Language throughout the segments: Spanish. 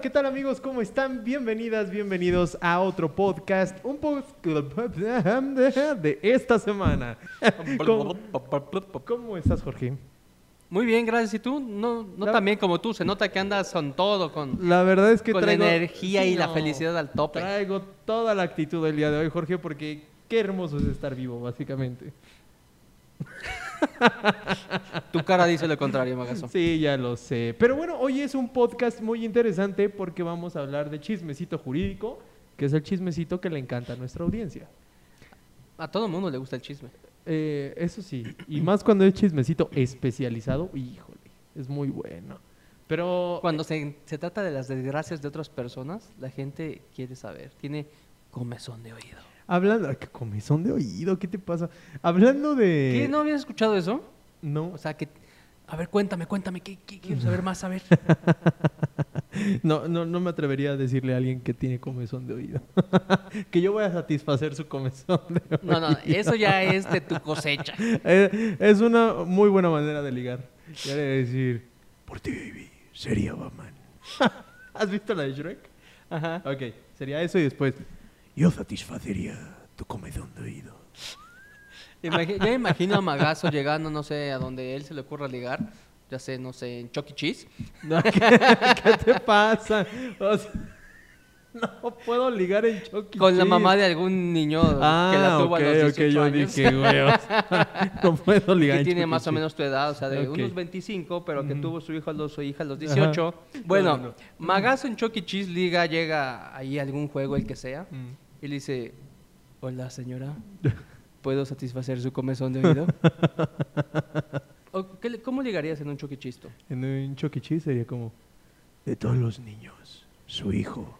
Hola, ¿qué tal amigos? ¿Cómo están? Bienvenidas, bienvenidos a otro podcast, un podcast de esta semana. ¿Cómo, cómo estás, Jorge? Muy bien, gracias. ¿Y tú? No, no La- tan bien como tú. Se nota que andas con todo, con, La verdad es que con traigo... la energía y la felicidad al tope. Traigo toda la actitud del día de hoy, Jorge, porque qué hermoso es estar vivo, básicamente. Tu cara dice lo contrario, Magazo. Sí, ya lo sé. Pero bueno, hoy es un podcast muy interesante porque vamos a hablar de chismecito jurídico, que es el chismecito que le encanta a nuestra audiencia. A todo mundo le gusta el chisme. Eh, eso sí, y más cuando es chismecito especializado, híjole, es muy bueno. Pero Cuando se, se trata de las desgracias de otras personas, la gente quiere saber. Tiene comezón de oído. Hablando, ay, qué comezón de oído, ¿qué te pasa? Hablando de ¿Qué? ¿No habías escuchado eso? no, O sea, que... A ver, cuéntame, cuéntame. ¿qué, qué quiero saber más? A ver. no, no, no me atrevería a decirle a alguien que tiene comezón de oído. que yo voy a satisfacer su comezón de oído. No, no, eso ya es de tu cosecha. Eh, es una muy buena manera de ligar. Ya decir, por ti, baby, sería Batman. ¿Has visto la de Shrek? Ajá. Ok, sería eso y después, yo satisfacería tu comezón de oído. Imagi- ya imagino a Magazo llegando, no sé, a donde él se le ocurra ligar. Ya sé, no sé, en Chuck E. Cheese. No, ¿qué, qué te pasa? O sea, no puedo ligar en Chucky Con la mamá de algún niño ah, que la tuvo ok, a los 18 ok, yo años. dije, güey, o sea, no puedo ligar que en tiene Chuck E. más o Cheese. menos tu edad, o sea, de Ok. unos 25, pero que Ujú. tuvo su hijo a los, su hija a los 18. Bueno, No, no. Magazo en Chuck E. Cheese liga, llega ahí a algún juego, el que sea, Mm. Y le dice, hola señora, ¿puedo satisfacer su comezón de oído? O, ¿qué ¿Cómo ligarías en un tú? En un. Cheese sería como, de todos los niños, su hijo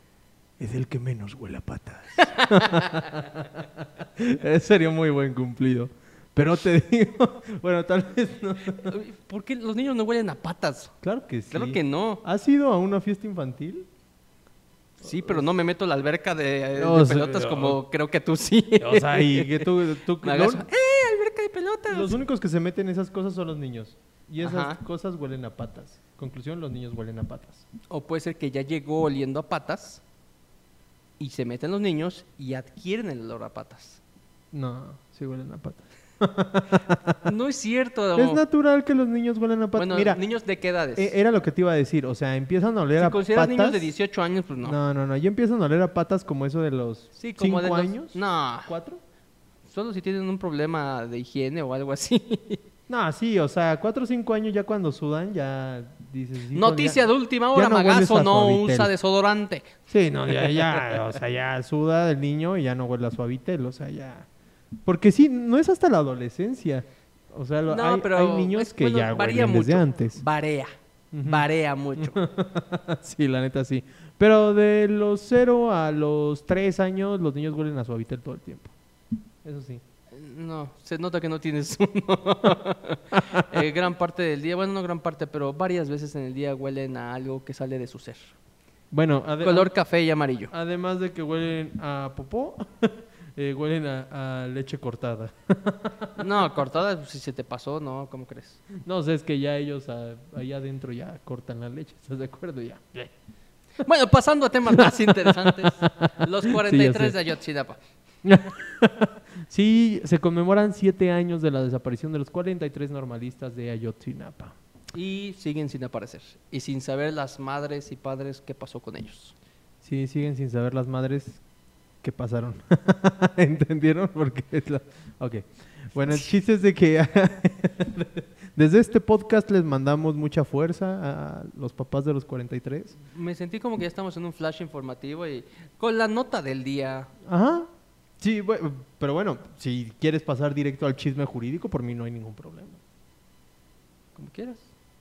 es el que menos huele a patas. Ese sería muy buen cumplido. Pero te digo, bueno, tal vez no. ¿Por qué los niños no huelen a patas? Claro que sí. Claro que no. ¿Has ido a una fiesta infantil? Sí, pero no me meto a la alberca de, de No, sí, pelotas no. como creo que tú sí. O sea, y que tú... tú ¡Eh, alberca de pelotas! los únicos que se meten en esas cosas son los niños. Y esas Ajá. cosas huelen a patas. Conclusión, los niños huelen a patas. O puede ser que ya llegó oliendo a patas y se meten los niños y adquieren el olor a patas. No, sí huelen a patas. No es cierto. Es natural que los niños huelen a patas. Bueno, Mira, niños de qué edades? eh, era lo que te iba a decir. O sea, empiezan a oler si a consideras patas. niños de 18 años, pues no. No, no, no. Ya empiezan a oler a patas como eso de los Sí, como cinco de los- años. No, ¿Cuatro? solo si tienen un problema de higiene o algo así. No, sí, o sea, cuatro o cinco años ya cuando sudan, ya dices... "Híjole, Noticia de última ya hora, no hueles Magazo a no Suavitel. usa desodorante. Sí, no, ya, ya, o sea, ya suda el niño y ya no huele a suavitel, o sea, ya... Porque sí, no es hasta la adolescencia. O sea, lo- No, hay, pero hay niños es- que bueno, ya varía huelen desde antes. Varea. Ujú. Varea mucho. sí, la neta sí. Pero de los cero a los tres años, los niños huelen a suavitel todo el tiempo. Eso sí. No, se nota que no tienes uno. Eh, gran parte del día, bueno, no gran parte, pero varias veces en el día huelen a algo que sale de su ser. Bueno, Color café y amarillo. además de que huelen a popó, eh, huelen a, a leche cortada. No, cortada, pues, si se te pasó, no, ¿cómo crees? No, es que ya ellos ah, allá adentro ya cortan la leche, ¿estás de acuerdo? Ya. Bueno, pasando a temas más interesantes. Los 43 sé. de Ayotzinapa. Sí, se conmemoran siete años de la desaparición de los 43 normalistas de Ayotzinapa. Y siguen sin aparecer. Y sin saber las madres y padres qué pasó con ellos. Sí, siguen sin saber las madres qué pasaron. ¿Entendieron? Porque es la... Ok. Bueno, el chiste es de que desde este podcast les mandamos mucha fuerza a los papás de los 43. Me sentí como que ya estamos en un flash informativo y con la nota del día. Ajá. Sí, pero bueno, si quieres pasar directo al chisme jurídico, por mí no hay ningún problema. Como quieras.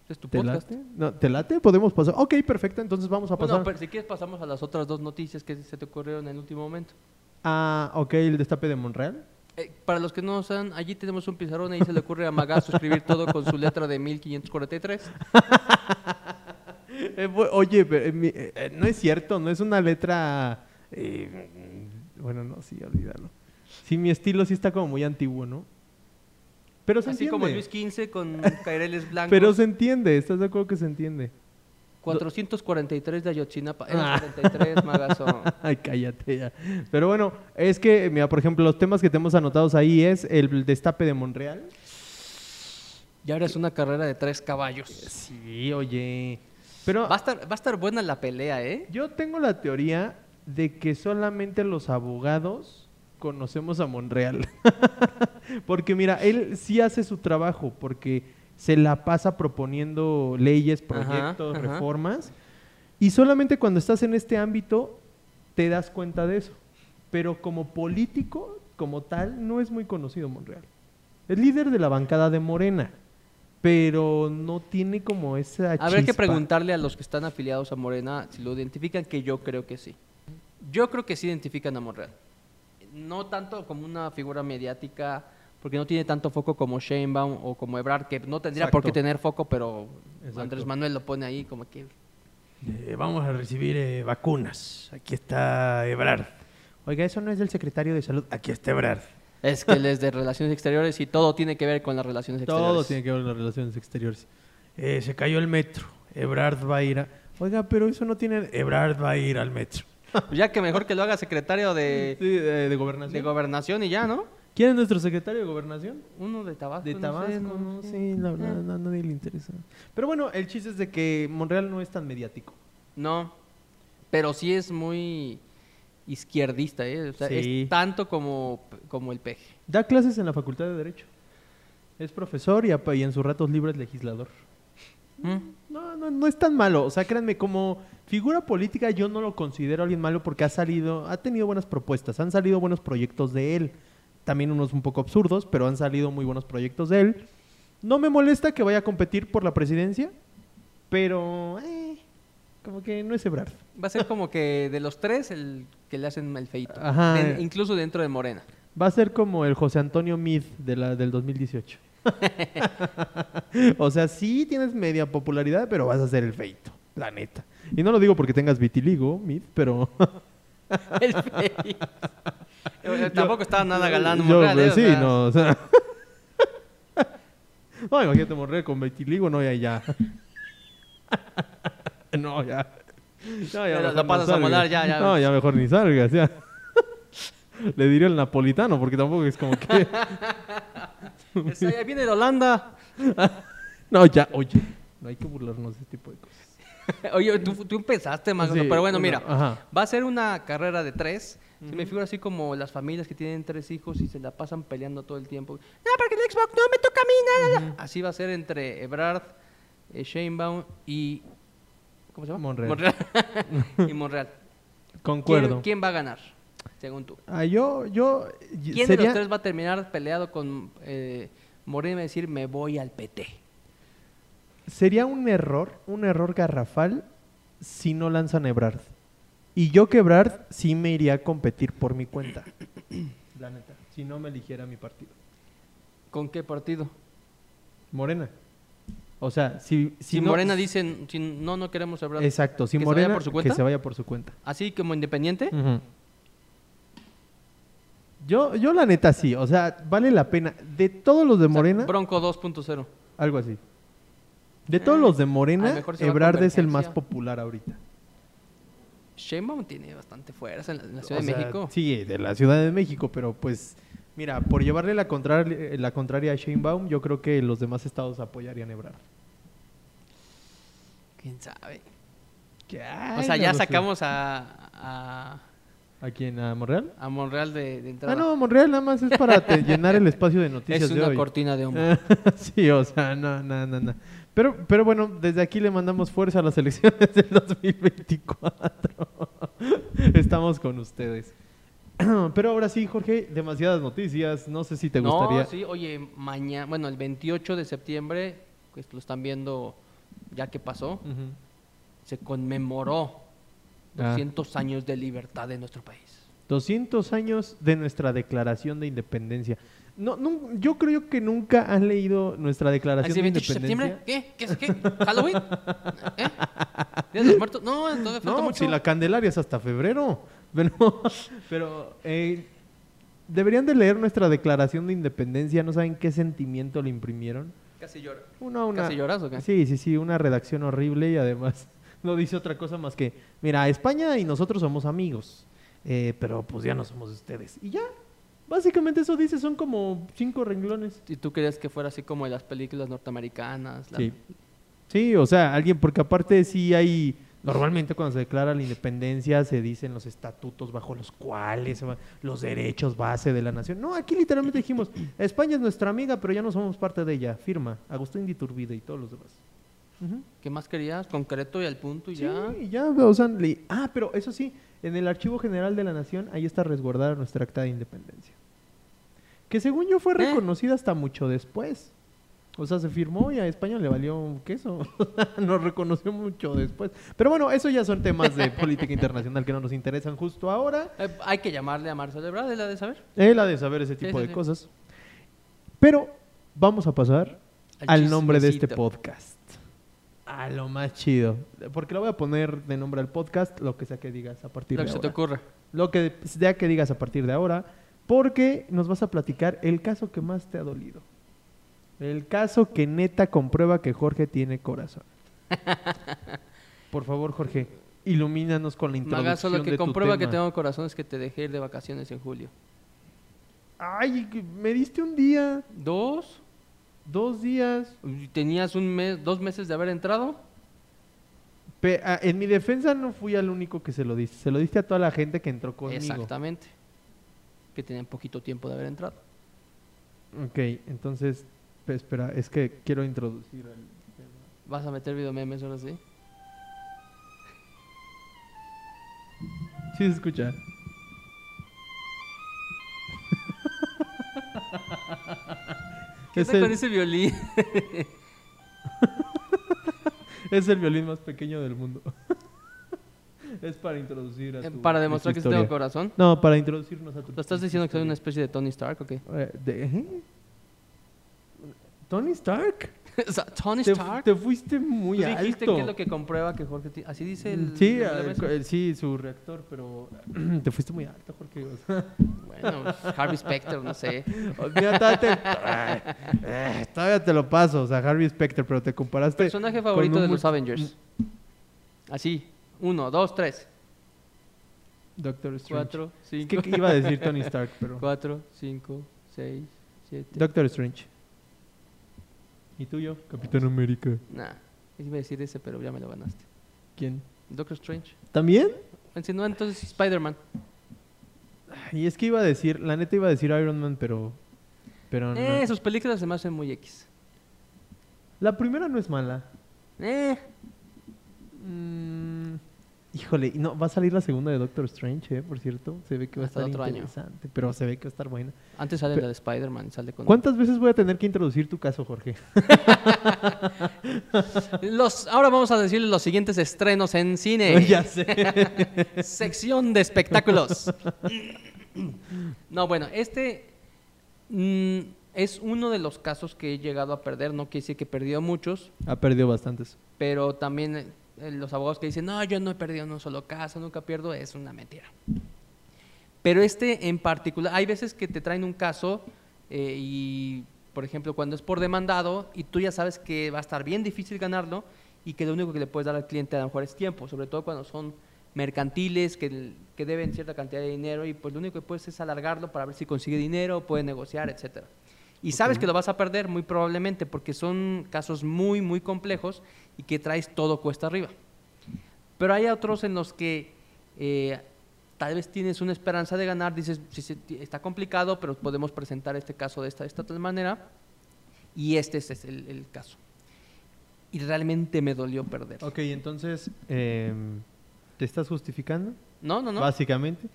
Es tu ¿Te podcast. late? No, ¿Te late? Podemos pasar. Ok, perfecto. Entonces vamos a pasar. Bueno, pero si quieres pasamos a las otras dos noticias que se te ocurrieron en el último momento. Ah, ok, el destape de Monreal. Eh, para los que no saben, allí tenemos un pizarrón y ahí se le ocurre a Magazo escribir todo con su letra de 1543. Eh, oye, pero, eh, eh, eh, no es cierto, no es una letra... eh, bueno, no, sí, olvídalo. Sí, mi estilo sí está como muy antiguo, ¿no? Pero se Así entiende. como Luis XV con caireles blancos. Pero se entiende, ¿estás de acuerdo que se entiende? 443 de Ayotzinapa. Ah. Era 43, Magazo. Ay, cállate ya. Pero bueno, es que, mira, por ejemplo, los temas que tenemos anotados ahí es el destape de Monreal. Y ahora es una carrera de tres caballos. Sí, oye. Pero Va a estar, va a estar buena la pelea, ¿eh? yo tengo la teoría de que solamente los abogados conocemos a Monreal. porque mira, él sí hace su trabajo, porque se la pasa proponiendo leyes, proyectos, ajá. reformas. Y solamente cuando estás en este ámbito te das cuenta de eso. Pero como político, como tal, no es muy conocido Monreal. Es líder de la bancada de Morena, pero no tiene como esa Habrá que preguntarle a los que están afiliados a Morena si lo identifican, que yo creo que sí. Yo creo que sí identifican a Monreal. No tanto como una figura mediática, porque no tiene tanto foco como Sheinbaum o como Ebrard, que no tendría por qué tener foco, pero Exacto. Andrés Manuel lo pone ahí como que... Eh, vamos a recibir eh, vacunas. Aquí está Ebrard. Oiga, eso no es del secretario de salud. Aquí está Ebrard. Es que él es de relaciones exteriores y todo tiene que ver con las relaciones exteriores. Todo tiene que ver con las relaciones exteriores. Eh, se cayó el metro. Ebrard va a ir a... Oiga, pero eso no tiene... Ebrard va a ir al metro. Pues Ya que mejor que lo haga secretario de, Sí, de, de gobernación. de gobernación y ya, ¿no? ¿Quién es nuestro secretario de gobernación? Uno de Tabasco. De no Tabasco, sé, no, sé. sí, la verdad, Ah. no, a nadie le interesa. Pero bueno, el chiste es de que Monreal no es tan mediático. No, pero sí es muy izquierdista, ¿eh? O sea, Sí. es tanto como, como el peje. Da clases en la Facultad de Derecho. Es profesor y, y en sus ratos libres legislador. Mm. No, no, es tan malo. O sea, créanme, como figura política yo no lo considero alguien malo porque ha salido, ha tenido buenas propuestas, han salido buenos proyectos de él. También unos un poco absurdos, pero han salido muy buenos proyectos de él. No me molesta que vaya a competir por la presidencia, pero eh, como que no es Ebrard. Va a ser como que de los tres el que le hacen el feito. Ajá. De- incluso dentro de Morena. Va a ser como el José Antonio Mid de la, del 2018. o sea, sí tienes media popularidad, pero vas a ser el feito, la neta. Y no lo digo porque tengas vitiligo, Mid, pero... El feito. Tampoco estaba nada galán Yo, Monreal, pues, ¿eh? O sí, no, o sea... no, imagínate morrer con vitiligo, no, ya, ya. no, ya. No, Ya lo- mejor lo pasas a molar, ya, ya. No, ya mejor ni salgas, ya. Le diría el napolitano, porque tampoco es como que... ahí viene de Holanda. No, ya, oye, no hay que burlarnos de este tipo de cosas. Oye, tú, tú empezaste, Sí, pero bueno, mira, ajá. va a ser una carrera de tres. Se me figura así como las familias que tienen tres hijos y se la pasan peleando todo el tiempo. No, porque el Xbox no me toca a mí, nada. Así va a ser entre Ebrard, eh, Sheinbaum y... ¿Cómo se llama? Monreal. y Monreal. Concuerdo. ¿Quién, quién va a ganar, según tú? Ah, yo, yo... ¿Quién de sería- los tres va a terminar peleado con eh, Morena y va a decir me voy al PT? Sería un error, un error garrafal si no lanzan a Ebrard. Y yo que Ebrard sí me iría a competir por mi cuenta. La neta. Si no me eligiera mi partido. ¿Con qué partido? Morena. O sea, si... Si, no- Morena dice si no, no queremos Ebrard. Exacto. Si ¿Que se Morena... vaya por su cuenta? Que se vaya por su cuenta. Así como independiente. Ujú. Yo, yo la neta sí. O sea, vale la pena. De todos los de O sea, Morena... Bronco 2.0. Algo así. De todos Eh, los de lo Morena, Ebrard es el más popular ahorita. Sheinbaum tiene bastante fuerza en la, en la O Ciudad de sea, México. Sí, de la Ciudad de México, pero pues, mira, por llevarle la, contraria la contraria a Sheinbaum, yo creo que los demás estados apoyarían a Ebrard. ¿Quién sabe? O sea, no ya sacamos a, a, ¿A quién? ¿A Monreal? a Monreal de, de entrada. Ah, no, Monreal nada más es para te- llenar el espacio de noticias es de una hoy. cortina de humo. sí, o sea, no, no, no, no. Pero, pero bueno, desde aquí le mandamos fuerza a las elecciones del 2024. Estamos con ustedes. Pero ahora sí, Jorge, demasiadas noticias. No sé si te no, gustaría. sí, oye, mañana, bueno, el 28 de septiembre, pues lo están viendo ya que pasó, se conmemoró Ah. 200 años de libertad de nuestro país. 200 años de nuestra declaración de independencia. No, no, yo creo que nunca han leído nuestra declaración ¿Así de 28 de independencia. septiembre? ¿Qué? ¿Qué? es qué? ¿Halloween? ¿Eh? ¿Día de los muertos? No, todavía falta No, mucho. si la Candelaria es hasta febrero. Pero, pero eh, deberían de leer nuestra declaración de independencia. ¿No saben qué sentimiento le imprimieron? Casi llora. Una, una, ¿Casi lloras o qué? Sí, sí, sí, una redacción horrible y además no dice otra cosa más que, mira, España y nosotros somos amigos, eh, pero pues ya no somos ustedes. Y ya, básicamente eso dice, son como cinco renglones. ¿Y tú querías que fuera así como en las películas norteamericanas? la- Sí. Sí, o sea, alguien, porque aparte sí hay, normalmente cuando se declara la independencia se dicen los estatutos bajo los cuales los derechos base de la nación. No, aquí literalmente dijimos, España es nuestra amiga, pero ya no somos parte de ella. Firma, Agustín de Iturbide y todos los demás. ¿Qué más querías? Concreto y al punto y Sí, ya. y ya, o sea, le- ah, pero eso sí, en el Archivo General de la Nación, ahí está resguardada nuestra acta de independencia. Que según yo fue Eh. reconocida hasta mucho después. O sea, se firmó y a España le valió un queso. nos reconoció mucho después. Pero bueno, eso ya son temas de política internacional que no nos interesan justo ahora. Eh, hay que llamarle a Marcelo Ebrard, ¿es la de saber? Él ha de saber ese Sí, tipo sí, de sí. cosas. Pero vamos a pasar Al al nombre de este podcast. A lo más chido. Porque le voy a poner de nombre al podcast lo que sea que digas a partir Lo de que se ahora. te ocurra. Lo que sea que digas a partir de ahora. Porque nos vas a platicar el caso que más te ha dolido. El caso que neta comprueba que Jorge tiene corazón. Por favor, Jorge, ilumínanos con la introducción Magazo, lo de que tu comprueba que tengo corazón es que te dejé ir de vacaciones en julio. Ay, me diste un día, ¿Dos? Dos días. ¿Y ¿Tenías un mes, dos meses de haber entrado? Pe- ah, en mi defensa no fui al único que se lo diste. Se lo diste a toda la gente que entró conmigo. Exactamente. Que tenían poquito tiempo de haber entrado. Ok, entonces, pe- espera, es que quiero introducir al tema. ¿Vas a meter video memes ahora sí? Sí se escucha. ¿Qué es, onda con el, ese violín? es el violín más pequeño del mundo. es para introducir a Eh, tu- Para demostrar que sí tengo corazón. No, para introducirnos a tu ¿Lo estás diciendo que soy una especie de Tony Stark o qué? Eh, de- ¿eh? ¿Tony Stark? O sea, ¿Tony Te, Stark? te fuiste muy Tú dijiste alto. que es lo que comprueba que Jorge... Así dice el... Sí, el eh, eh, sí, su reactor, pero te fuiste muy alto, Jorge. o sea. Bueno, Harvey Specter, no sé. Mira, todavía te, eh, todavía te lo paso, o sea, Harvey Specter, pero te comparaste. Personaje favorito un de los Avengers. Así. Uno, dos, tres. Doctor Strange. Cuatro, Es cinco. que iba a decir Tony Stark, pero. Cuatro, cinco, seis, siete. Doctor Strange. ¿Y tuyo? Capitán América. Nah, iba a decir ese, pero ya me lo ganaste. ¿Quién? Doctor Strange. ¿También? Si no, entonces Spider-Man. Y es que iba a decir, la neta iba a decir Iron Man, pero. Pero no. Eh, sus películas se me hacen muy X. La primera no es mala. Eh, Mm, híjole, y no, va a salir la segunda de Doctor Strange, eh, por cierto. Se ve que va a estar año. interesante, pero se ve que va a estar buena. antes sale la de Spider-Man sale con... ¿Cuántas veces voy a tener que introducir tu caso, Jorge? Los, ahora vamos a decirles los siguientes estrenos en cine. ya sé. Sección de espectáculos. no, bueno, este mm, es uno de los casos que he llegado a perder. No quiere decir que he perdido muchos, Ha perdido bastantes. pero también eh, los abogados que dicen, no, yo no he perdido ni un solo caso, nunca pierdo, es una mentira. Pero este en particular, hay veces que te traen un caso eh, y, por ejemplo, cuando es por demandado y tú ya sabes que va a estar bien difícil ganarlo y que lo único que le puedes dar al cliente a lo mejor es tiempo, sobre todo cuando son mercantiles que, que deben cierta cantidad de dinero y pues lo único que puedes es alargarlo para ver si consigue dinero, puede negociar, etcétera. Y sabes que lo vas a perder muy probablemente porque son casos muy, muy complejos y que traes todo cuesta arriba. Pero hay otros en los que eh, tal vez tienes una esperanza de ganar, dices, "Sí, está complicado, pero podemos presentar este caso de esta, de esta tal manera. Y este es, es el, el caso. Y realmente me dolió perder. Ok, entonces, em, ¿te estás justificando? No, no, no. Básicamente.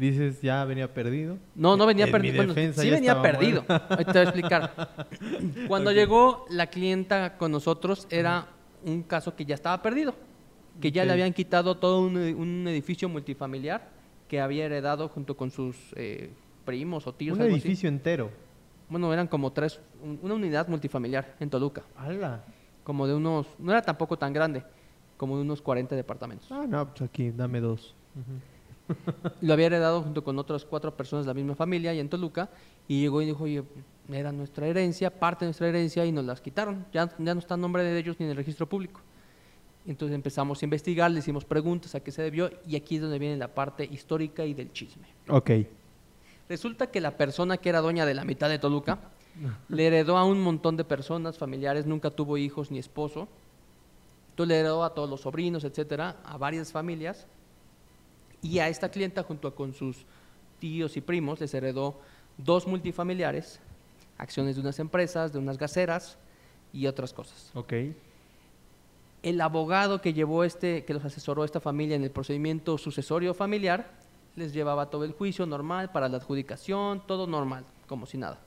Dices, ya venía perdido. No, no venía En mi perdido. Bueno, defensa sí venía perdido. Ahorita te voy a explicar. Cuando llegó la clienta con nosotros, era un caso que ya estaba perdido. Que ya le habían quitado todo un, un edificio multifamiliar que había heredado junto con sus eh, primos o tíos. Un algo así. edificio entero. Bueno, eran como tres, un- una unidad multifamiliar en Toluca. ¡Hala! Como de unos, no era tampoco tan grande, como de unos 40 departamentos. Ah, no, pues aquí, dame dos. Lo había heredado junto con otras cuatro personas de la misma familia y en Toluca. Y llegó y dijo, oye, era nuestra herencia, parte de nuestra herencia y nos las quitaron. Ya, ya no está en nombre de ellos ni en el registro público. Entonces empezamos a investigar, le hicimos preguntas a qué se debió y aquí es donde viene la parte histórica y del chisme. Ok. Resulta que la persona que era dueña de la mitad de Toluca le heredó a un montón de personas, familiares, nunca tuvo hijos ni esposo. Entonces le heredó a todos los sobrinos, etcétera, a varias familias. Y a esta clienta, junto con sus tíos y primos, les heredó dos multifamiliares, acciones de unas empresas, de unas gaseras y otras cosas. Ok. El abogado que llevó este, que los asesoró a esta familia en el procedimiento sucesorio familiar, les llevaba todo el juicio normal para la adjudicación, todo normal, como si nada.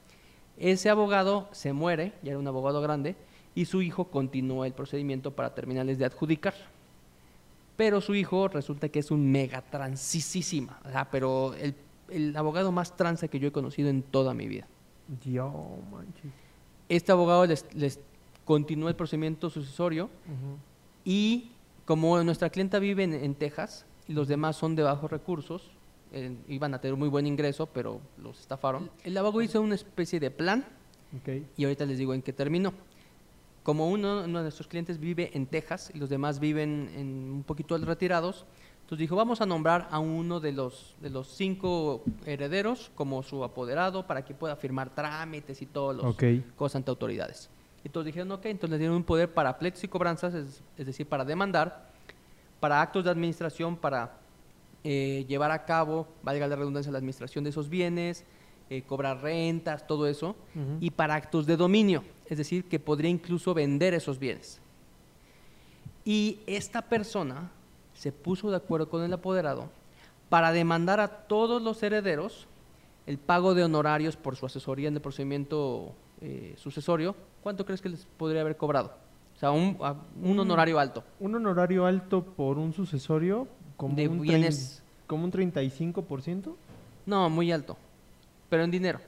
Ese abogado se muere, ya era un abogado grande, y su hijo continúa el procedimiento para terminarles de adjudicar. Pero su hijo resulta que es un mega o sea, pero el, el abogado más transa que yo he conocido en toda mi vida. Dios, manches. Este abogado les, les continúa el procedimiento sucesorio y como nuestra clienta vive en, en Texas y los demás son de bajos recursos, eh, iban a tener muy buen ingreso, pero los estafaron. El abogado hizo una especie de plan y ahorita les digo en qué terminó. Como uno, uno de nuestros clientes vive en Texas y los demás viven en un poquito retirados, entonces dijo, vamos a nombrar a uno de los, de los cinco herederos como su apoderado para que pueda firmar trámites y todos los Ok. cosas ante autoridades. Entonces dijeron, ok, entonces le dieron un poder para pleitos y cobranzas, es, es decir, para demandar, para actos de administración, para eh, llevar a cabo, valga la redundancia, la administración de esos bienes, eh, cobrar rentas, todo eso, y para actos de dominio, es decir, que podría incluso vender esos bienes. Y esta persona se puso de acuerdo con el apoderado para demandar a todos los herederos el pago de honorarios por su asesoría en el procedimiento eh, sucesorio. ¿Cuánto crees que les podría haber cobrado? O sea, un, a- un Mm. honorario alto. Un honorario alto por un sucesorio como De un bienes- como un 35%. No, muy alto. Pero en dinero.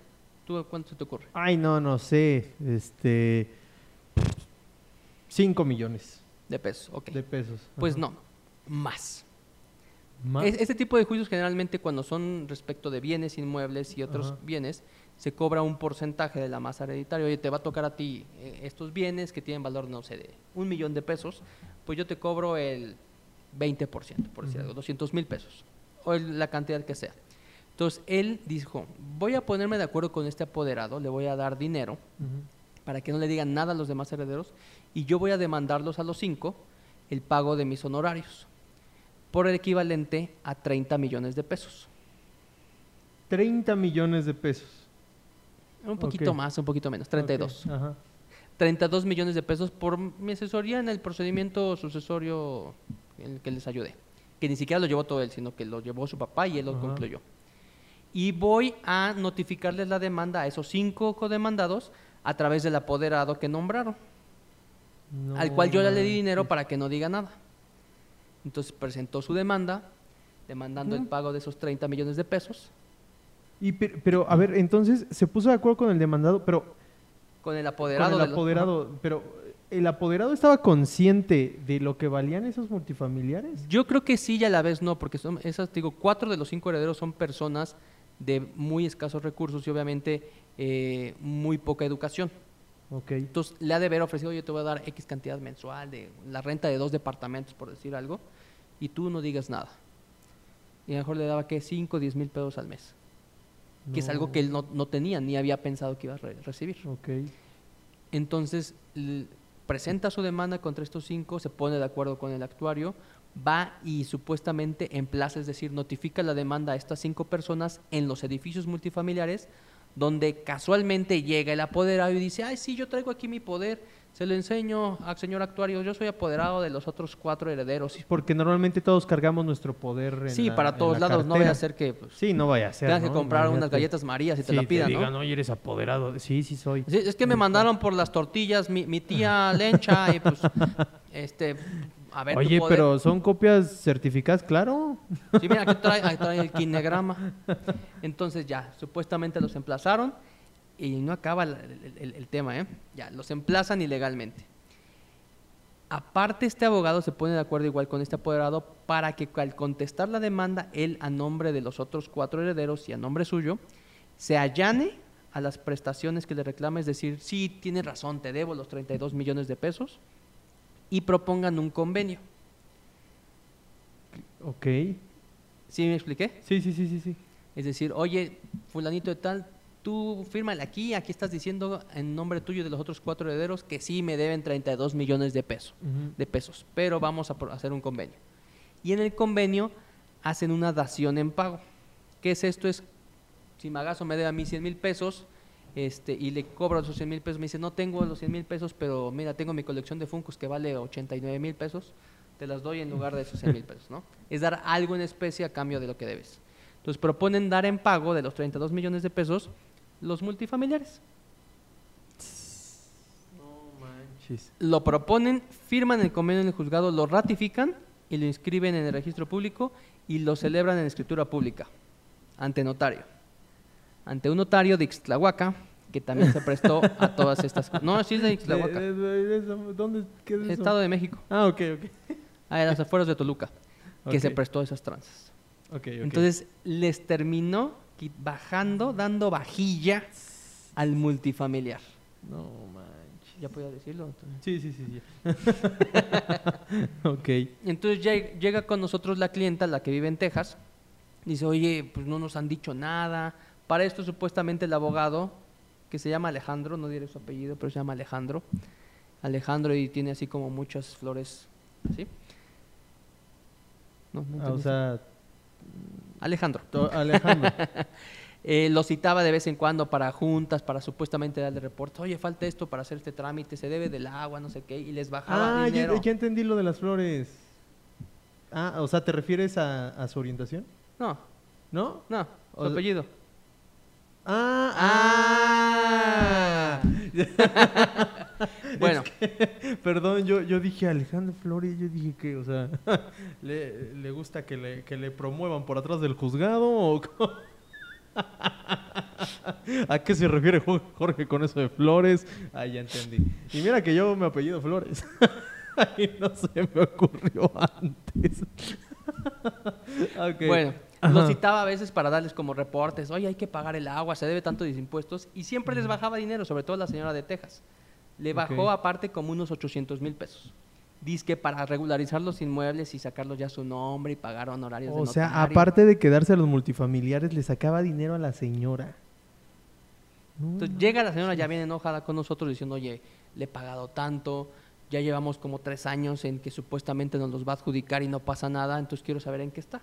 ¿Tú cuánto se te ocurre? Ay, no, no sé. Este 5 millones De pesos, ok. de pesos. Pues Ajá. no, más. Más. Es- este tipo de juicios generalmente cuando son respecto de bienes inmuebles y otros Ajá. bienes, se cobra un porcentaje de la masa hereditaria. Oye, te va a tocar a ti eh, estos bienes que tienen valor, no sé, de un millón de pesos, pues yo te cobro el 20%, por decir algo, 200 mil pesos, o el- la cantidad que sea. Entonces, él dijo, voy a ponerme de acuerdo con este apoderado, le voy a dar dinero para que no le digan nada a los demás herederos y yo voy a demandarlos a los cinco el pago de mis honorarios por el equivalente a 30 millones de pesos. 30 millones de pesos. Un poquito más, un poquito menos, 32. Ok, Ajá. 32 millones de pesos por mi asesoría en el procedimiento sucesorio en el que les ayudé. Que ni siquiera lo llevó todo él, sino que lo llevó su papá y él lo Ajá. concluyó. Y voy a notificarles la demanda a esos cinco codemandados a través del apoderado que nombraron. al cual yo ya le di dinero para que no diga nada. Entonces presentó su demanda, demandando el pago de esos 30 millones de pesos Y per- pero, a ver, entonces se puso de acuerdo con el demandado, pero con el apoderado. con el los- apoderado, pero el apoderado estaba consciente de lo que valían esos multifamiliares. Yo creo que sí y a la vez no, porque son esas, digo, cuatro de los cinco herederos son personas de muy escasos recursos y obviamente eh, muy poca educación. Ok. Entonces le ha de haber ofrecido, yo te voy a dar X cantidad mensual de la renta de dos departamentos, por decir algo, y tú no digas nada. Y a lo mejor le daba que 5 o 10 mil pesos al mes, que es algo que él no, no tenía ni había pensado que iba a re- recibir. Ok. Entonces presenta su demanda contra estos cinco, se pone de acuerdo con el actuario, va y supuestamente emplaza, es decir, notifica la demanda a estas cinco personas en los edificios multifamiliares, donde casualmente llega el apoderado y dice, ay, sí, yo traigo aquí mi poder, se lo enseño al señor actuario, yo soy apoderado de los otros cuatro herederos. Porque normalmente todos cargamos nuestro poder en Sí, la- para todos la lados, no vaya a ser que pues, Sí, no vaya a ser. tengas que ¿no? comprar unas galletas Marías y te la pidan, ¿no? digan, oye, eres apoderado. Sí, sí soy. Sí, es que me mandaron por las tortillas mi, mi tía Lencha y pues, este, a ver tu Oye, poder. pero son copias certificadas, claro. Sí, mira, aquí trae, aquí trae el kinegrama. Entonces ya, supuestamente los emplazaron y no acaba el, el- el- el tema, ¿eh? Ya, los emplazan ilegalmente. Aparte, este abogado se pone de acuerdo igual con este apoderado para que al contestar la demanda, él a nombre de los otros cuatro herederos y a nombre suyo, se allane a las prestaciones que le reclama, es decir, sí, tiene razón, te debo los 32 millones de pesos, y propongan un convenio. Ok. ¿Sí me expliqué? Sí, sí, sí, sí, sí. Es decir, oye, fulanito de tal, tú fírmale aquí, aquí estás diciendo en nombre tuyo y de los otros cuatro herederos que sí me deben 32 millones de pesos, de pesos, pero vamos a hacer un convenio. Y en el convenio hacen una dación en pago. ¿Qué es esto? Es, si Magazo me debe a mí 100 mil pesos este, y le cobro esos 100 mil pesos, me dice, no tengo los 100 mil pesos, pero mira, tengo mi colección de Funcos que vale 89 mil pesos, te las doy en lugar de esos 100 mil pesos, ¿no? Es dar algo en especie a cambio de lo que debes. Entonces proponen dar en pago de los 32 millones de pesos los multifamiliares. No manches. Lo proponen, firman el convenio en el juzgado, lo ratifican y lo inscriben en el registro público y lo celebran en escritura pública ante notario. Ante un notario de Ixtlahuaca que también se prestó a todas estas cosas. No, sí es de Ixtlahuaca, De- de- de- de- ¿Dónde qué es eso? Estado de México, Ah, ok, ok. a las afueras de Toluca, que se Ok. prestó a esas tranzas. Ok, ok. Entonces les terminó bajando, dando vajilla al multifamiliar. No manches. ¿Ya podía decirlo? Sí, sí, sí. sí. ok. Entonces lleg- llega con nosotros la clienta, la que vive en Texas, dice, oye, pues no nos han dicho nada. Para esto supuestamente el abogado, que se llama Alejandro, no diré su apellido, pero se llama Alejandro. Alejandro y tiene así como muchas flores, ¿sí? No, no Ah, o sea, Alejandro. to- Alejandro. Eh, lo citaba de vez en cuando para juntas, para supuestamente darle reportes. Oye, falta esto para hacer este trámite, se debe del agua, no sé qué, y les bajaba ah, ya, dinero. ya entendí lo de las flores. Ah, o sea, ¿te refieres a, a su orientación? No, ¿No? no, su O apellido. Ah, ah. Bueno, Perdón, yo, yo dije Alejandro Flores, yo dije que, o sea, ¿le, le gusta que le, que le promuevan por atrás del juzgado o? ¿A qué se refiere Jo- Jorge con eso de Flores? Ah, ya entendí. Y mira que yo me apellido Flores. y no se me ocurrió antes. Bueno, Ajá. los citaba a veces para darles como reportes, oye, hay que pagar el agua, se debe tanto de impuestos, y siempre les bajaba dinero, sobre todo la señora de Texas. Le bajó aparte como unos 800 mil pesos. Dice que para regularizar los inmuebles y sacarlos ya a su nombre y pagar honorarios de O sea, aparte de quedarse a los multifamiliares, le sacaba dinero a la señora. No Entonces llega la señora ya bien enojada con nosotros diciendo, oye, le he pagado tanto, ya llevamos como tres años en que supuestamente nos los va a adjudicar y no pasa nada, entonces quiero saber en qué está.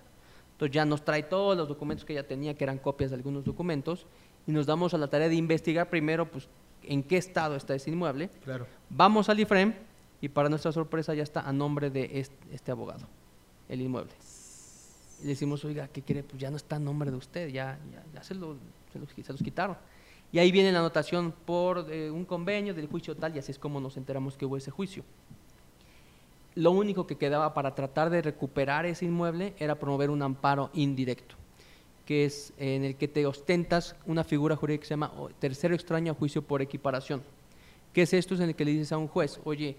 Entonces ya nos trae todos los documentos que ella tenía, que eran copias de algunos documentos, y nos damos a la tarea de investigar primero, pues, en qué estado está ese inmueble. Claro. Vamos al IFREM y para nuestra sorpresa ya está a nombre de este, este abogado, el inmueble. Y le decimos, oiga, ¿qué quiere? Pues ya no está a nombre de usted, ya, ya, ya se, lo- se los, se los quitaron. Y ahí viene la anotación por eh, un convenio del juicio tal, y así es como nos enteramos que hubo ese juicio. Lo único que quedaba para tratar de recuperar ese inmueble era promover un amparo indirecto, que es en el que te ostentas una figura jurídica que se llama o, tercero extraño a juicio por equiparación. ¿Qué es esto? Es en el que le dices a un juez, oye,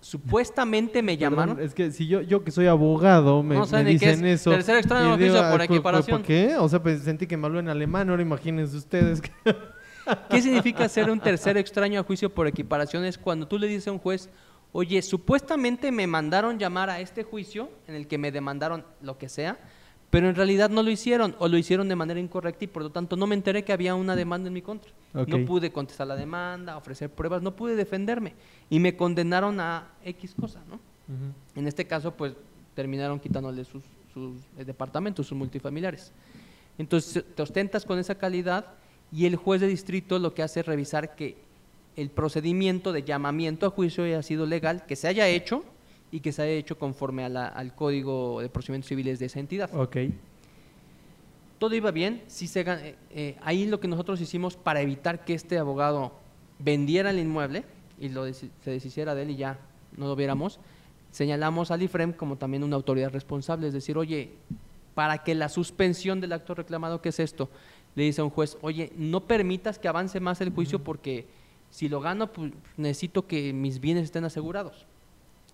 supuestamente me Perdón, llamaron. es que si yo, yo que soy abogado me, No me dicen es eso. tercer extraño oficio digo, por "Ah, ¿cu- cu- equiparación". ¿Por qué? O sea, pues sentí que me habló en alemán, ahora imagínense ustedes. que- ¿Qué significa ser un tercero extraño a juicio por equiparación? Es cuando tú le dices a un juez, oye, supuestamente me mandaron llamar a este juicio en el que me demandaron lo que sea, pero en realidad no lo hicieron o lo hicieron de manera incorrecta y por lo tanto no me enteré que había una demanda en mi contra. No pude contestar la demanda, ofrecer pruebas, no pude defenderme y me condenaron a X cosa, ¿no? En este caso, pues terminaron quitándole sus, sus eh, departamentos, sus multifamiliares. Entonces, te ostentas con esa calidad y el juez de distrito lo que hace es revisar que el procedimiento de llamamiento a juicio haya sido legal, que se haya hecho y que se haya hecho conforme a la- al Código de Procedimientos Civiles de esa entidad. Ok. Todo iba bien, sí se eh, eh, ahí lo que nosotros hicimos para evitar que este abogado vendiera el inmueble y lo se deshiciera de él y ya no lo viéramos, señalamos al IFREM como también una autoridad responsable, es decir, oye, para que la suspensión del acto reclamado, ¿qué es esto? Le dice a un juez, oye, no permitas que avance más el juicio porque si lo gano, pues necesito que mis bienes estén asegurados.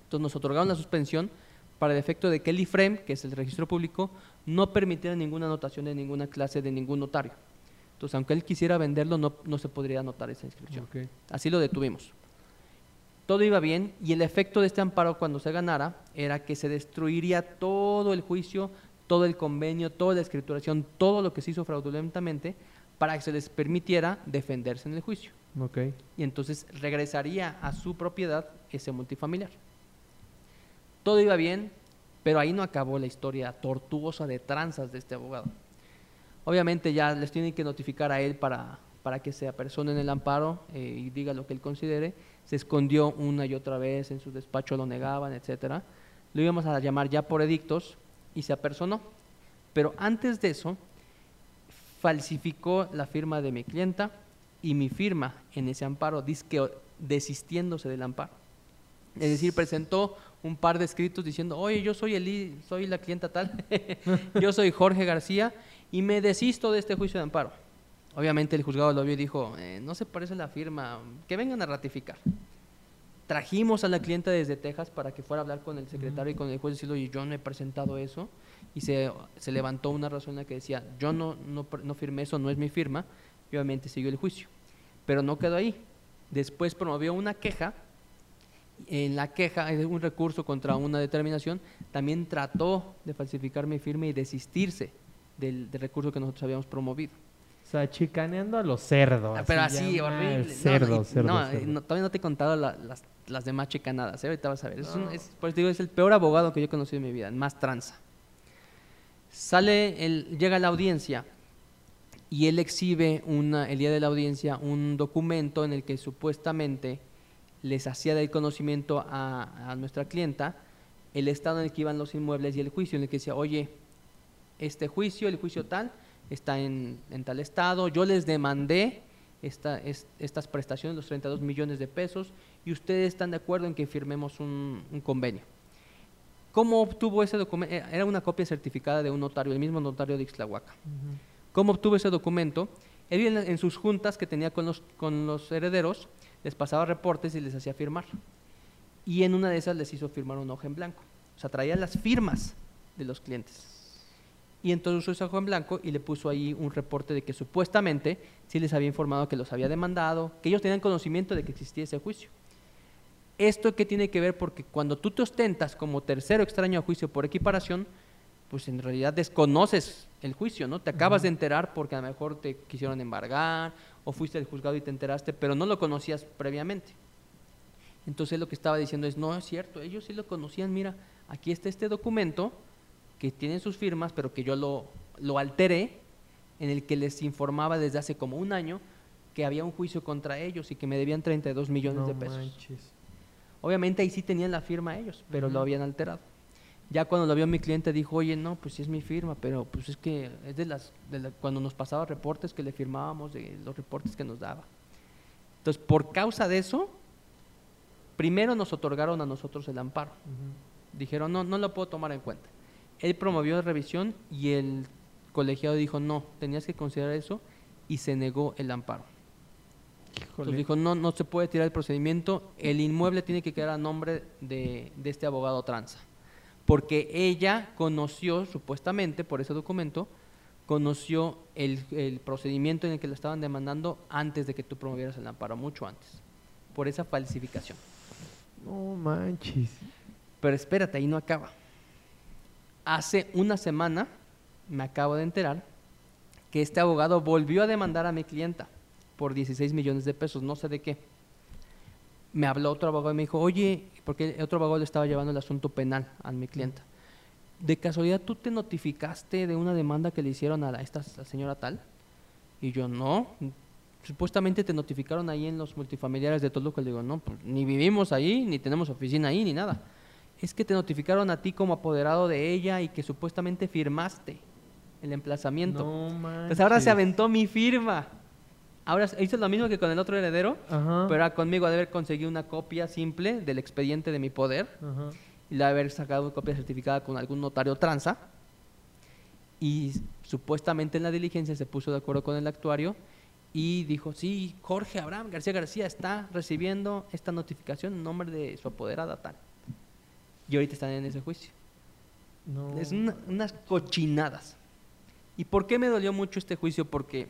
Entonces nos otorgaron la suspensión para el efecto de que el IFREM, que es el registro público, no permitiera ninguna anotación de ninguna clase de ningún notario. Entonces, aunque él quisiera venderlo, no, no se podría anotar esa inscripción. Ok. Así lo detuvimos. todo iba bien y el efecto de este amparo cuando se ganara era que se destruiría todo el juicio, todo el convenio, toda la escrituración, todo lo que se hizo fraudulentamente para que se les permitiera defenderse en el juicio. Ok. Y entonces regresaría a su propiedad ese multifamiliar. Todo iba bien, pero ahí no acabó la historia tortuosa de tranzas de este abogado. Obviamente ya les tienen que notificar a él para, para que se apersone en el amparo eh, y diga lo que él considere. Se escondió una y otra vez, en su despacho lo negaban, etcétera. Lo íbamos a llamar ya por edictos y se apersonó. Pero antes de eso, falsificó la firma de mi clienta y mi firma en ese amparo, disque desistiéndose del amparo. Es decir, presentó un par de escritos diciendo, oye, yo soy, el, soy la clienta tal, yo soy Jorge García y me desisto de este juicio de amparo. Obviamente el juzgado lo vio y dijo, eh, no se parece la firma, que vengan a ratificar. Trajimos a la clienta desde Texas para que fuera a hablar con el secretario y con el juez y decirle, oye, yo no he presentado eso. Y se, se levantó una razón en la que decía, yo no, no, no firmé eso, no es mi firma. Y obviamente siguió el juicio. Pero no quedó ahí. Después promovió una queja en la queja, es un recurso contra una determinación, también trató de falsificar mi firma y desistirse del, recurso que nosotros habíamos promovido. O sea, chicaneando a los cerdos. Ah, pero así, horrible. Cerdo, no, todavía no te he contado las, las, demás chicanadas, ¿eh? ahorita vas a ver. Es, por eso digo, es el peor abogado que yo he conocido en mi vida, más tranza. Sale, el, llega a la audiencia y él exhibe una, el día de la audiencia un documento en el que supuestamente les hacía del conocimiento a, nuestra clienta el estado en el que iban los inmuebles y el juicio, en el que decía, oye, este juicio, el juicio tal, está en, tal estado, yo les demandé esta, estas prestaciones, los 32 millones de pesos, y ustedes están de acuerdo en que firmemos un, convenio. ¿Cómo obtuvo ese documento? Eh, era una copia certificada de un notario, el mismo notario de Ixtlahuaca. ¿Cómo obtuvo ese documento? Él en, en, sus juntas que tenía con los, con los herederos, les pasaba reportes y les hacía firmar. Y en una de esas les hizo firmar un hoja en blanco. O sea, traía las firmas de los clientes. Y entonces usó ese hoja en blanco y le puso ahí un reporte de que supuestamente sí les había informado que los había demandado, que ellos tenían conocimiento de que existía ese juicio. ¿Esto qué tiene que ver? Porque cuando tú te ostentas como tercero extraño a juicio por equiparación, pues en realidad desconoces el juicio, ¿no? Te acabas de enterar porque a lo mejor te quisieron embargar o fuiste al juzgado y te enteraste, pero no lo conocías previamente. Entonces lo que estaba diciendo es, no es cierto, ellos sí lo conocían, mira, aquí está este documento que tiene sus firmas, pero que yo lo, lo alteré, en el que les informaba desde hace como un año que había un juicio contra ellos y que me debían 32 millones de pesos. Obviamente ahí sí tenían la firma ellos, pero lo habían alterado. Ya cuando lo vio mi cliente dijo, oye, no, pues sí es mi firma, pero pues es que es de las, de cuando nos pasaba reportes que le firmábamos, de los reportes que nos daba. Entonces, por causa de eso, primero nos otorgaron a nosotros el amparo. Dijeron, no, no lo puedo tomar en cuenta. Él promovió la revisión y el colegiado dijo, no, tenías que considerar eso y se negó el amparo. Entonces dijo, no, no se puede tirar el procedimiento, el inmueble tiene que quedar a nombre de, de este abogado tranza porque ella conoció, supuestamente, por ese documento, conoció el, procedimiento en el que la estaban demandando antes de que tú promovieras el amparo, mucho antes, por esa falsificación. No manches. Pero espérate, ahí no acaba. Hace una semana me acabo de enterar que este abogado volvió a demandar a mi clienta por 16 millones de pesos, no sé de qué me habló otro abogado y me dijo, oye, porque otro abogado le estaba llevando el asunto penal a mi clienta. ¿De casualidad tú te notificaste de una demanda que le hicieron a, esta señora tal? Y yo, no. Supuestamente te notificaron ahí en los multifamiliares de todo lo que le digo, no, pues ni vivimos ahí, ni tenemos oficina ahí, ni nada. Es que te notificaron a ti como apoderado de ella y que supuestamente firmaste el emplazamiento. No, pues ahora se aventó mi firma. Ahora hizo lo mismo que con el otro heredero, pero era conmigo de haber conseguido una copia simple del expediente de mi poder y de haber sacado una copia certificada con algún notario tranza. Y supuestamente en la diligencia se puso de acuerdo con el actuario y dijo, sí, Jorge Abraham García García está recibiendo esta notificación en nombre de su apoderada tal. Y ahorita están en ese juicio. Es unas cochinadas. ¿Y por qué me dolió mucho este juicio? Porque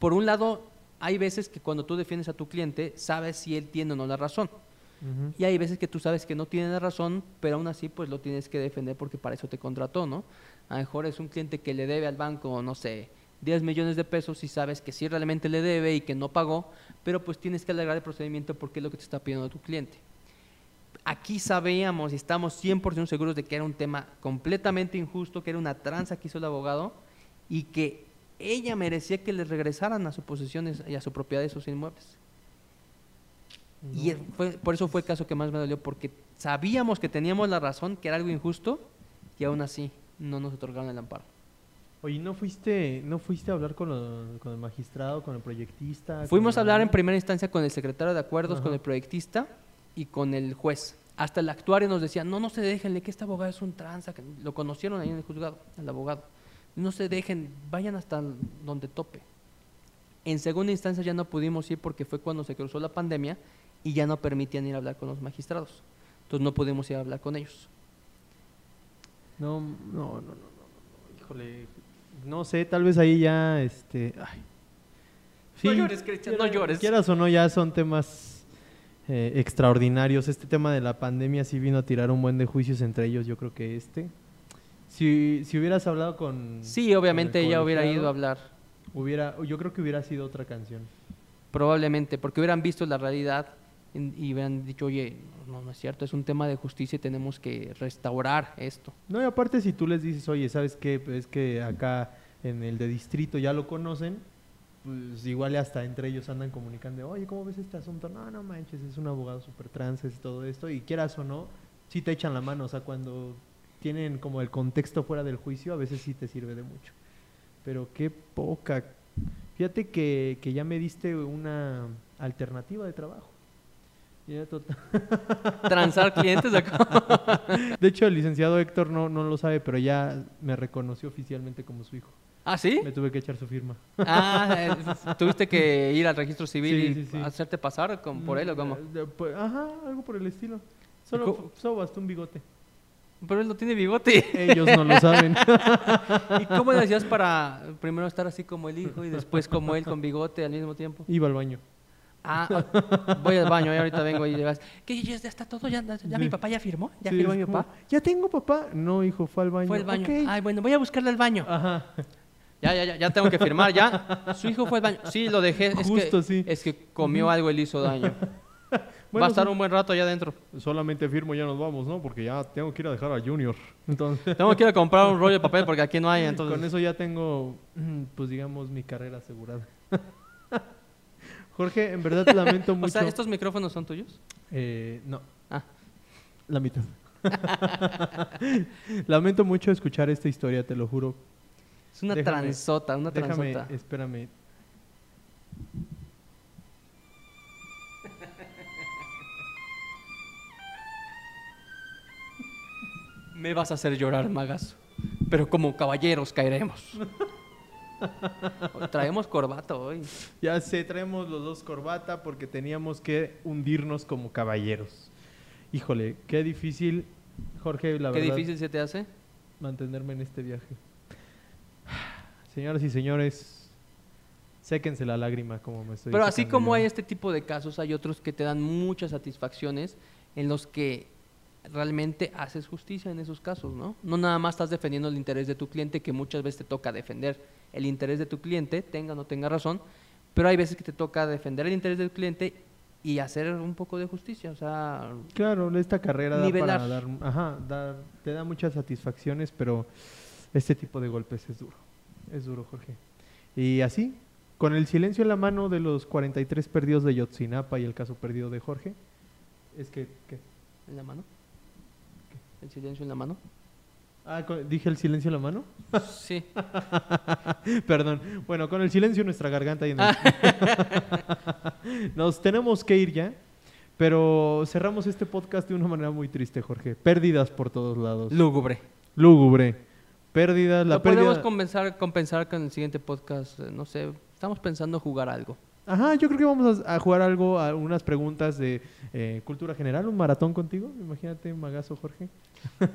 por un lado, hay veces que cuando tú defiendes a tu cliente, sabes si él tiene o no la razón. Y hay veces que tú sabes que no tiene la razón, pero aún así pues lo tienes que defender porque para eso te contrató, ¿no? A lo mejor es un cliente que le debe al banco, no sé, 10 millones de pesos y sabes que sí realmente le debe y que no pagó, pero pues tienes que alargar el procedimiento porque es lo que te está pidiendo tu cliente. Aquí sabíamos y estamos 100% seguros de que era un tema completamente injusto, que era una tranza que hizo el abogado y que ella merecía que le regresaran a sus posesiones y a su propiedad de sus inmuebles. Y fue, por eso fue el caso que más me dolió, porque sabíamos que teníamos la razón, que era algo injusto, y aún así no nos otorgaron el amparo. Oye, ¿no fuiste, ¿no fuiste a hablar con, lo- con el magistrado, con el proyectista? Fuimos a hablar en primera instancia con el secretario de acuerdos, con el proyectista y con el juez. Hasta el actuario nos decía, no, no se dejen, que este abogado es un tranza, que lo conocieron ahí en el juzgado, el abogado. No se dejen, vayan hasta donde tope. En segunda instancia ya no pudimos ir porque fue cuando se cruzó la pandemia y ya no permitían ir a hablar con los magistrados. Entonces no pudimos ir a hablar con ellos. No, no, no, no, no, no, híjole, no sé, tal vez ahí ya, este, ay. No llores, Cristian, no llores. Quieras o no, ya son temas eh, extraordinarios. Este tema de la pandemia sí vino a tirar un buen de juicios entre ellos, yo creo que este. Si, si hubieras hablado con... Sí, obviamente con el ella hubiera ido a hablar. Hubiera, yo creo que hubiera sido otra canción. Probablemente, porque hubieran visto la realidad y hubieran dicho, oye, no, no es cierto, es un tema de justicia y tenemos que restaurar esto. No, y aparte si tú les dices, oye, ¿sabes qué? Es que acá en el de distrito ya lo conocen, pues igual hasta entre ellos andan comunicando, oye, ¿cómo ves este asunto? No, no manches, es un abogado súper trans, es todo esto, y quieras o no, sí te echan la mano, o sea, cuando tienen como el contexto fuera del juicio, a veces sí te sirve de mucho. Pero qué poca. Fíjate que, que ya me diste una alternativa de trabajo. Ya Transar clientes acá. De hecho, el licenciado Héctor no, no lo sabe, pero ya me reconoció oficialmente como su hijo. ¿Ah, sí? Me tuve que echar su firma. Ah, eh, tuviste que ir al registro civil Sí, y sí, hacerte pasar con, por él o cómo. Mm, eh, pues, Ajá, algo por el estilo. Solo, cómo? solo bastó un bigote. Pero él no tiene bigote. Ellos no lo saben. ¿Y cómo le hacías para primero estar así como el hijo y después como él con bigote al mismo tiempo? Iba al baño. Ah, ah, voy al baño y ahorita vengo y le vas. ¿Qué? ¿Ya está todo? ¿Ya, ya Sí. mi papá ya firmó? ¿Ya Sí, firmó es mi papá? ¿Ya tengo papá? No, hijo, fue al baño. Fue al baño. Ay, bueno, voy a buscarle al baño. Ajá. Ya, ya, ya, ya tengo que firmar, ya. Su hijo fue al baño. Sí, lo dejé. Es Justo, que, sí. Es que comió algo y le hizo daño. Bueno, Va a estar un buen rato allá adentro. Solamente firmo, ya nos vamos, ¿no? Porque ya tengo que ir a dejar a Junior. Entonces, Tengo que ir a comprar un rollo de papel porque aquí no hay, entonces. con eso ya tengo, mm, pues digamos, mi carrera asegurada. Jorge, en verdad te lamento mucho. O sea, ¿estos micrófonos son tuyos? Eh, no, Ah, la mitad. lamento mucho escuchar esta historia, te lo juro. es una Déjame- transota, una Déjame, transota. espérame. Me vas a hacer llorar, magazo. Pero como caballeros caeremos. Traemos corbata hoy. Ya sé, traemos los dos corbata porque teníamos que hundirnos como caballeros. Híjole, qué difícil, Jorge, la Qué verdad, difícil se te hace. mantenerme en este viaje. Señoras y señores, séquense la lágrima como me estoy Pero así como yo. hay este tipo de casos, hay otros que te dan muchas satisfacciones en los que realmente haces justicia en esos casos, ¿no? No nada más estás defendiendo el interés de tu cliente, que muchas veces te toca defender el interés de tu cliente, tenga o no tenga razón, pero hay veces que te toca defender el interés del cliente y hacer un poco de justicia, o sea, Claro, esta carrera da para dar, ajá, dar- te da muchas satisfacciones, pero este tipo de golpes es duro. Es duro, Jorge. Y así, con el silencio en la mano de los 43 perdidos de Yotzinapa y el caso perdido de Jorge, es que, ¿qué? en la mano. El silencio en la mano. Ah, dije el silencio en la mano. Sí. Perdón. Bueno, con el silencio en nuestra garganta y en el- Nos tenemos que ir ya, pero cerramos este podcast de una manera muy triste, Jorge. Pérdidas por todos lados. Lúgubre. Lúgubre. Pérdidas, la Lo podemos pérdida. compensar, compensar con el siguiente podcast, eh, no sé, estamos pensando jugar algo. Ajá, yo creo que vamos a, a jugar algo, a unas preguntas de eh, cultura general, un maratón contigo. Imagínate, magazo, Jorge. Yo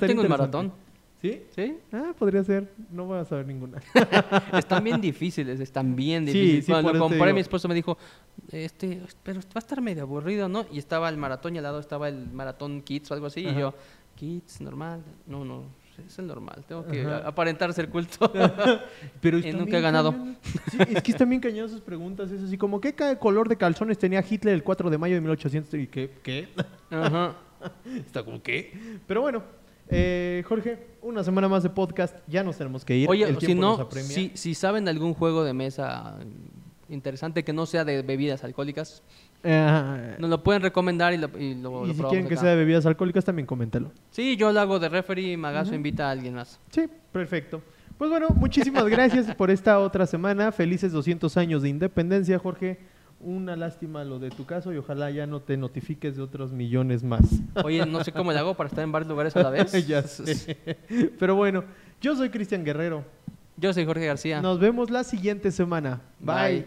tengo el interesante. maratón. ¿Sí? ¿Sí? Ah, podría ser. No voy a saber ninguna. Están bien difíciles, están bien Sí, difíciles. sí, Cuando por lo compré, mi esposo me dijo, este, pero va a estar medio aburrido, ¿no? Y estaba el maratón y al lado estaba el maratón Kids o algo así. Ajá. Y yo, Kids, normal. No, no, es el normal. Tengo que Ajá. aparentar ser culto. Pero Y nunca he ganado. Sí, es que están bien cañonas sus preguntas. Es así como, ¿qué color de calzones tenía Hitler el 4 de mayo de 1800? ¿Y qué? ¿Qué? Ajá. Está como, ¿qué? Pero bueno, eh, Jorge, una semana más de podcast. Ya nos tenemos que ir. Oye, El si no, si, si saben algún juego de mesa interesante que no sea de bebidas alcohólicas, Eh, nos lo pueden recomendar y lo, y lo, y lo si quieren que acá. sea de bebidas alcohólicas, también coméntalo. Sí, yo lo hago de referee y Magazo invita a alguien más. Sí, perfecto. Pues bueno, muchísimas gracias por esta otra semana. Felices 200 años de independencia, Jorge. Una lástima lo de tu caso y ojalá ya no te notifiques de otros millones más. Oye, no sé cómo le hago para estar en varios lugares a la vez. ya sé. Pero bueno, yo soy Cristian Guerrero. Yo soy Jorge García. Nos vemos la siguiente semana. Bye. Bye.